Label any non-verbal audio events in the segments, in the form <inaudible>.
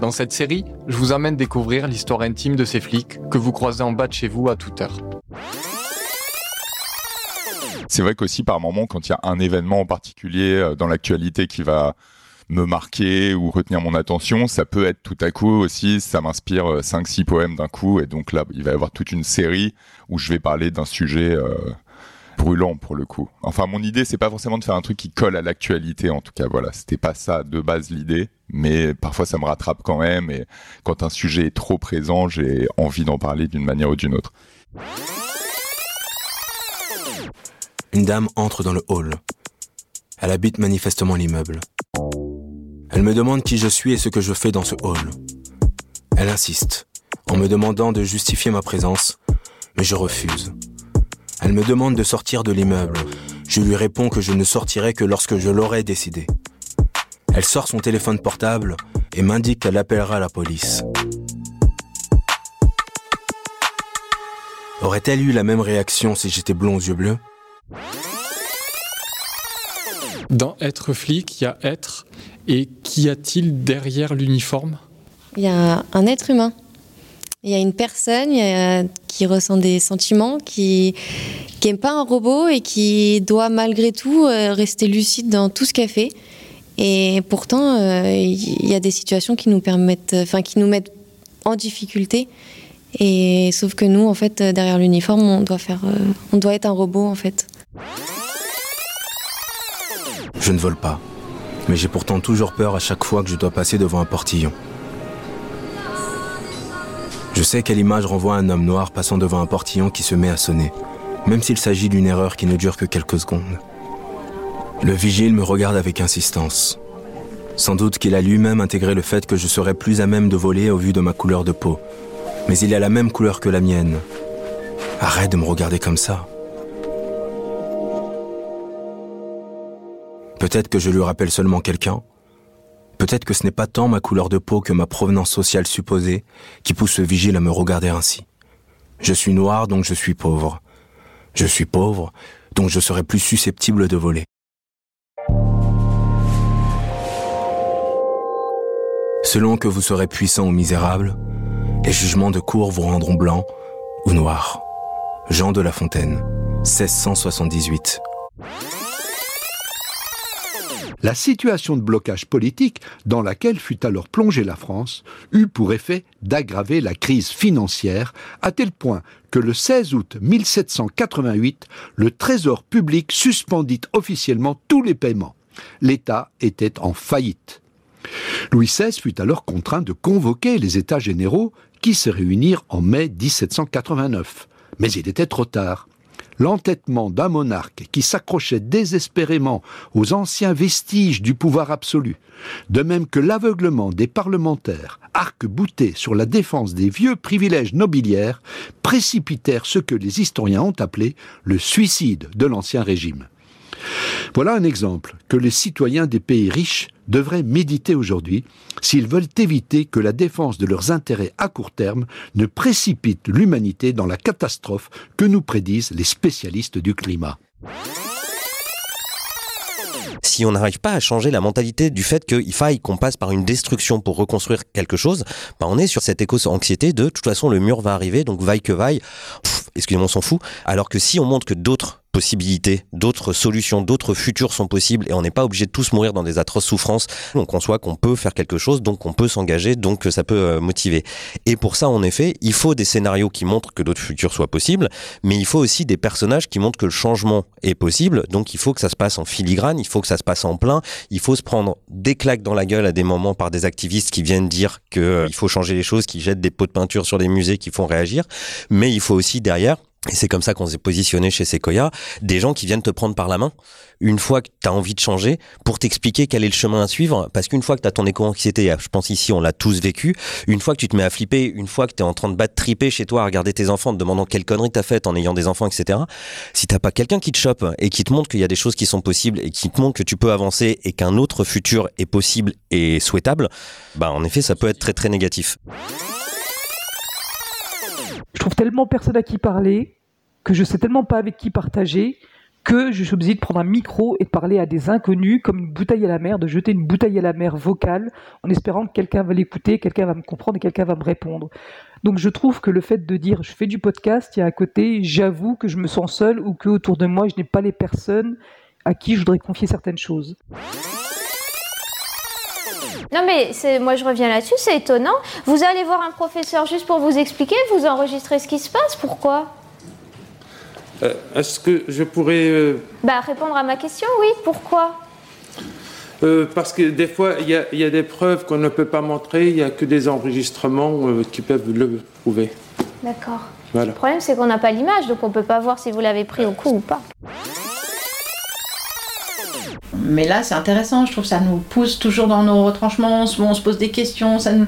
Dans cette série, je vous emmène découvrir l'histoire intime de ces flics que vous croisez en bas de chez vous à toute heure. C'est vrai qu'aussi par moment, quand il y a un événement en particulier euh, dans l'actualité qui va me marquer ou retenir mon attention, ça peut être tout à coup aussi, ça m'inspire 5-6 euh, poèmes d'un coup, et donc là, il va y avoir toute une série où je vais parler d'un sujet euh, brûlant pour le coup. Enfin, mon idée, c'est pas forcément de faire un truc qui colle à l'actualité, en tout cas, voilà, c'était pas ça de base l'idée, mais parfois ça me rattrape quand même, et quand un sujet est trop présent, j'ai envie d'en parler d'une manière ou d'une autre. Une dame entre dans le hall. Elle habite manifestement l'immeuble. Elle me demande qui je suis et ce que je fais dans ce hall. Elle insiste, en me demandant de justifier ma présence, mais je refuse. Elle me demande de sortir de l'immeuble. Je lui réponds que je ne sortirai que lorsque je l'aurai décidé. Elle sort son téléphone portable et m'indique qu'elle appellera la police. Aurait-elle eu la même réaction si j'étais blond aux yeux bleus? Dans être flic, il y a être. Et qu'y a-t-il derrière l'uniforme? Il y a un être humain. Il y a une personne qui ressent des sentiments, qui n'est pas un robot et qui doit malgré tout euh, rester lucide dans tout ce qu'elle fait. Et pourtant, euh, il y a des situations qui nous qui mettent en difficulté. Et sauf que nous, en fait, derrière l'uniforme, on doit euh, on doit être un robot, en fait. Je ne vole pas, mais j'ai pourtant toujours peur à chaque fois que je dois passer devant un portillon. Je sais quelle image renvoie un homme noir passant devant un portillon qui se met à sonner, même s'il s'agit d'une erreur qui ne dure que quelques secondes. Le vigile me regarde avec insistance. Sans doute qu'il a lui-même intégré le fait que je serais plus à même de voler au vu de ma couleur de peau. Mais il a la même couleur que la mienne. Arrête de me regarder comme ça. Peut-être que je lui rappelle seulement quelqu'un, Peut-être que ce n'est pas tant ma couleur de peau que ma provenance sociale supposée qui pousse le vigile à me regarder ainsi. Je suis noir donc je suis pauvre. Je suis pauvre donc je serai plus susceptible de voler. Selon que vous serez puissant ou misérable, les jugements de cour vous rendront blanc ou noir. Jean de La Fontaine, 1678. La situation de blocage politique dans laquelle fut alors plongée la France eut pour effet d'aggraver la crise financière à tel point que le 16 août 1788, le Trésor public suspendit officiellement tous les paiements. L'État était en faillite. Louis XVI fut alors contraint de convoquer les États généraux qui se réunirent en mai 1789. Mais il était trop tard l'entêtement d'un monarque qui s'accrochait désespérément aux anciens vestiges du pouvoir absolu, de même que l'aveuglement des parlementaires, arc-boutés sur la défense des vieux privilèges nobiliaires, précipitèrent ce que les historiens ont appelé le suicide de l'ancien régime. Voilà un exemple que les citoyens des pays riches devraient méditer aujourd'hui s'ils veulent éviter que la défense de leurs intérêts à court terme ne précipite l'humanité dans la catastrophe que nous prédisent les spécialistes du climat si on n'arrive pas à changer la mentalité du fait qu'il faille qu'on passe par une destruction pour reconstruire quelque chose, bah on est sur cette éco-anxiété de, de toute façon le mur va arriver, donc vaille que vaille, excusez-moi on s'en fout. Alors que si on montre que d'autres possibilités, d'autres solutions, d'autres futurs sont possibles et on n'est pas obligé de tous mourir dans des atroces souffrances. On conçoit qu'on peut faire quelque chose, donc on peut s'engager, donc ça peut euh, motiver. Et pour ça, en effet, il faut des scénarios qui montrent que d'autres futurs soient possibles, mais il faut aussi des personnages qui montrent que le changement est possible. Donc il faut que ça se passe en filigrane, il faut que ça se passe en plein, il faut se prendre des claques dans la gueule à des moments par des activistes qui viennent dire qu'il euh, faut changer les choses, qui jettent des pots de peinture sur des musées, qui font réagir, mais il faut aussi derrière et c'est comme ça qu'on s'est positionné chez Sequoia, des gens qui viennent te prendre par la main une fois que tu as envie de changer pour t'expliquer quel est le chemin à suivre parce qu'une fois que tu as ton éco-anxiété, je pense ici on l'a tous vécu, une fois que tu te mets à flipper, une fois que tu es en train de battre triper chez toi à regarder tes enfants, te demandant quelle connerie t'as faite en ayant des enfants, etc. Si t'as pas quelqu'un qui te chope et qui te montre qu'il y a des choses qui sont possibles et qui te montre que tu peux avancer et qu'un autre futur est possible et souhaitable, bah en effet ça peut être très très négatif. Je trouve tellement personne à qui parler, que je sais tellement pas avec qui partager, que je suis obligé de prendre un micro et de parler à des inconnus comme une bouteille à la mer, de jeter une bouteille à la mer vocale en espérant que quelqu'un va l'écouter, quelqu'un va me comprendre et quelqu'un va me répondre. Donc je trouve que le fait de dire je fais du podcast, il y a à côté, j'avoue que je me sens seul ou que autour de moi je n'ai pas les personnes à qui je voudrais confier certaines choses. Non mais c'est, moi je reviens là-dessus, c'est étonnant. Vous allez voir un professeur juste pour vous expliquer, vous enregistrez ce qui se passe, pourquoi? Euh, Est-ce que je pourrais... euh, Bah répondre à ma question, oui, pourquoi? Euh, parce que des fois, il y, a- il y a des preuves qu'on ne peut pas montrer, il n'y a que des enregistrements qui peuvent le prouver. D'accord. Voilà. Le problème c'est qu'on n'a pas l'image, donc on peut pas voir si vous l'avez pris au coup ou pas. Mais là, c'est intéressant. Je trouve que ça nous pousse toujours dans nos retranchements. On se, pose des questions. Ça nous...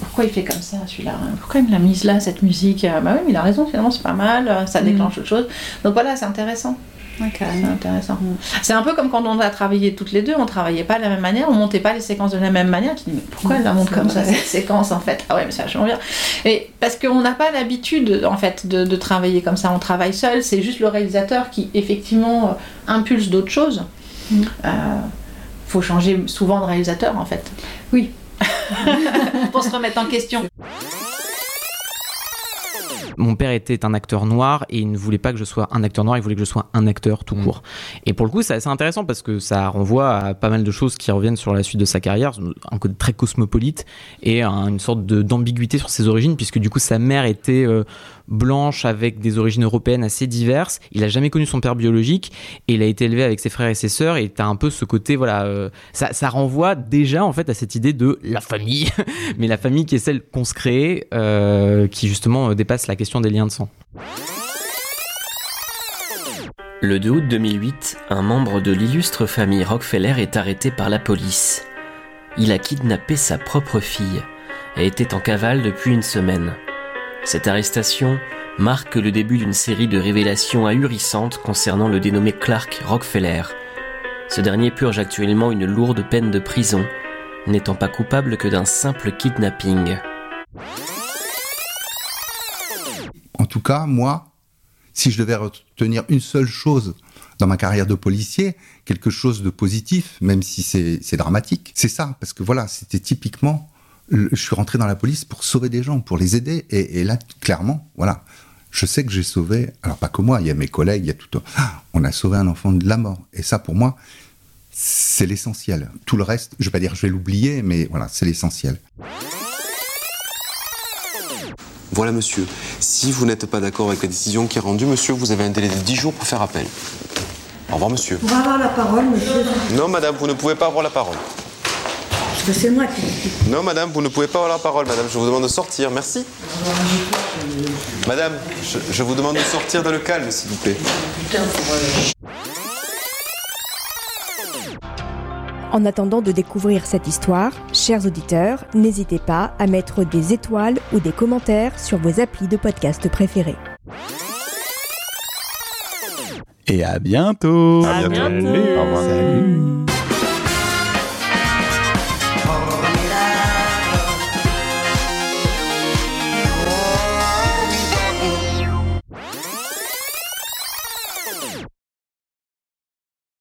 Pourquoi il fait comme ça, celui-là Pourquoi il me l'a mise là, cette musique Euh, Bah oui, mais il a raison, finalement, c'est pas mal. euh, Ça déclenche autre chose. Donc voilà, c'est intéressant. C'est intéressant. C'est un peu comme quand on a travaillé toutes les deux, on travaillait pas de la même manière, on montait pas les séquences de la même manière. Tu dis, mais pourquoi elle la monte comme ça, cette séquence, en fait? Ah ouais, mais c'est vachement bien. Et parce qu'on n'a pas l'habitude, en fait, de, de travailler comme ça. On travaille seul, c'est juste le réalisateur qui, effectivement, euh, impulse d'autres choses. Euh, faut changer souvent de réalisateur, en fait. Oui. <laughs> Pour se remettre en question. Mon père était un acteur noir et il ne voulait pas que je sois un acteur noir, il voulait que je sois un acteur tout court. Et pour le coup, c'est assez intéressant parce que ça renvoie à pas mal de choses qui reviennent sur la suite de sa carrière, un côté très cosmopolite et un- une sorte d'ambiguïté sur ses origines, puisque du coup, sa mère était euh, blanche avec des origines européennes assez diverses. Il a jamais connu son père biologique et il a été élevé avec ses frères et ses sœurs. Et t'as un peu ce côté, voilà, euh, ça, ça renvoie déjà en fait à cette idée de la famille, <laughs> mais la famille qui est celle qu'on se crée, euh, qui justement dépasse la question des liens de sang. Le 2 août 2008, un membre de l'illustre famille Rockefeller est arrêté par la police. Il a kidnappé sa propre fille et était en cavale depuis une semaine. Cette arrestation marque le début d'une série de révélations ahurissantes concernant le dénommé Clark Rockefeller. Ce dernier purge actuellement une lourde peine de prison, n'étant pas coupable que d'un simple kidnapping. En tout cas, moi, si je devais retenir une seule chose dans ma carrière de policier, quelque chose de positif, même si c'est dramatique, c'est ça. Parce que voilà, c'était typiquement, je suis rentré dans la police pour sauver des gens, pour les aider. Et, et là, clairement, voilà, je sais que j'ai sauvé, alors pas que moi, il y a mes collègues, il y a tout. Ah, on a sauvé un enfant de la mort. Et ça, pour moi, c'est l'essentiel. Tout le reste, je vais pas dire je vais l'oublier, mais voilà, c'est l'essentiel. Voilà, monsieur. Si vous n'êtes pas d'accord avec la décision qui est rendue, monsieur, vous avez un délai de 10 jours pour faire appel. Au revoir, monsieur. On va avoir la parole, monsieur. Non, madame, vous ne pouvez pas avoir la parole. C'est moi qui Non, madame, vous ne pouvez pas avoir la parole, madame. Je vous demande de sortir. Merci. Madame, je, je vous demande de sortir dans le calme, s'il vous plaît. En attendant de découvrir cette histoire, chers auditeurs, n'hésitez pas à mettre des étoiles ou des commentaires sur vos applis de podcast préférés. Et à bientôt. À bientôt. Salut. Au revoir. Salut.